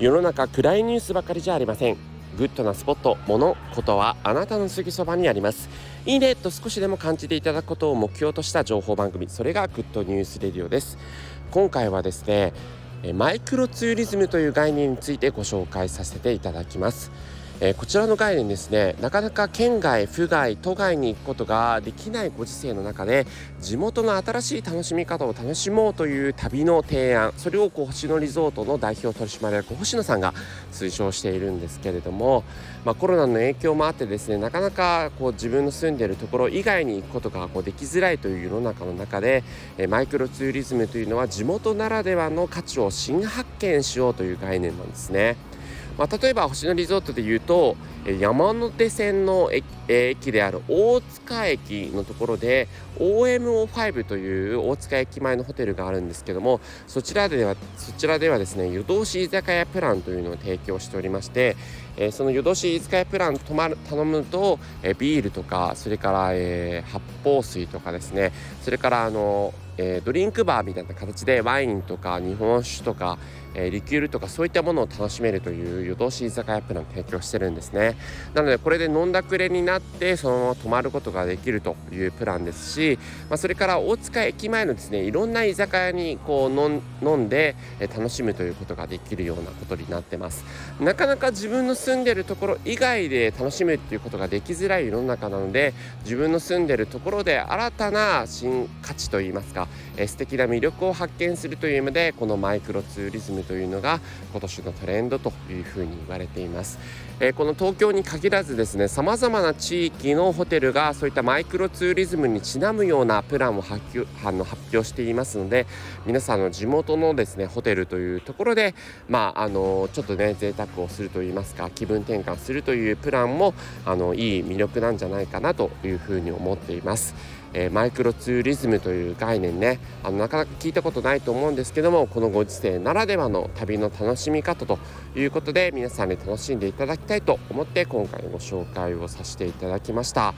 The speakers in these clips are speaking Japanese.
世の中暗いニュースばかりじゃありません。グッドなスポット、物、ことはあなたのすぐそばにあります。いいねと少しでも感じていただくことを目標とした情報番組。それがグッドニュースレディオです。今回はですねマイクロツーリズムという概念についてご紹介させていただきます。えー、こちらの概念ですねなかなか県外府外都外に行くことができないご時世の中で地元の新しい楽しみ方を楽しもうという旅の提案それをこう星野リゾートの代表取締役星野さんが推奨しているんですけれども、まあ、コロナの影響もあってですねなかなかこう自分の住んでいるところ以外に行くことがこうできづらいという世の中の中で、えー、マイクロツーリズムというのは地元ならではの価値を新発見しようという概念なんですね。まあ、例えば星野リゾートでいうと山手線の駅である大塚駅のところで OMO5 という大塚駅前のホテルがあるんですけどもそちらではそちらではですね夜通し居酒屋プランというのを提供しておりまして、え、その夜通し居酒屋プラン泊まる頼むと、え、ビールとかそれから、えー、発泡水とかですねそれからあのえー、ドリンクバーみたいな形でワインとか日本酒とか、えー、リキュールとかそういったものを楽しめるという夜通し居酒屋プランを提供してるんですね。なのでこれで飲んだくれになってそのまま泊まることができるというプランですし、まあ、それから大塚駅前のですねいろんな居酒屋にこう飲んで、えー、楽しむということができるようなことになってます。なかなか自分の住んでるところ以外で楽しむっていうことができづらい世の中なので自分の住んでるところで新たな新価値といいますかえ素敵な魅力を発見するという意味でこのマイクロツーリズムというのが今年のトレンドというふうに言われています、えこの東京に限らずですねさまざまな地域のホテルがそういったマイクロツーリズムにちなむようなプランを発表あの発表していますので皆さんの地元のですねホテルというところでまああのちょっとね贅沢をするといいますか気分転換するというプランもあのいい魅力なんじゃないかなというふうに思っています。えー、マイクロツーリズムという概念ねあのなかなか聞いたことないと思うんですけどもこのご時世ならではの旅の楽しみ方ということで皆さんに楽しんでいただきたいと思って今回ご紹介をさせていただきました。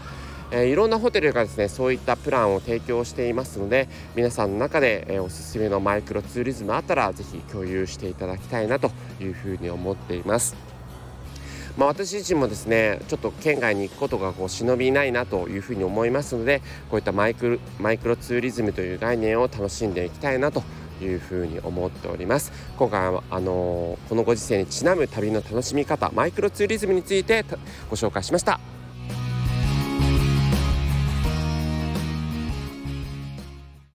えー、いろんなホテルがですねそういったプランを提供していますので皆さんの中で、えー、おすすめのマイクロツーリズムあったら是非共有していただきたいなというふうに思っています。まあ、私自身もですねちょっと県外に行くことがこう忍びないなというふうに思いますのでこういったマイクロマイクロツーリズムという概念を楽しんでいきたいなというふうに思っております。今回はあのー、このご時世にちなむ旅の楽しみ方マイクロツーリズムについてご紹介しました。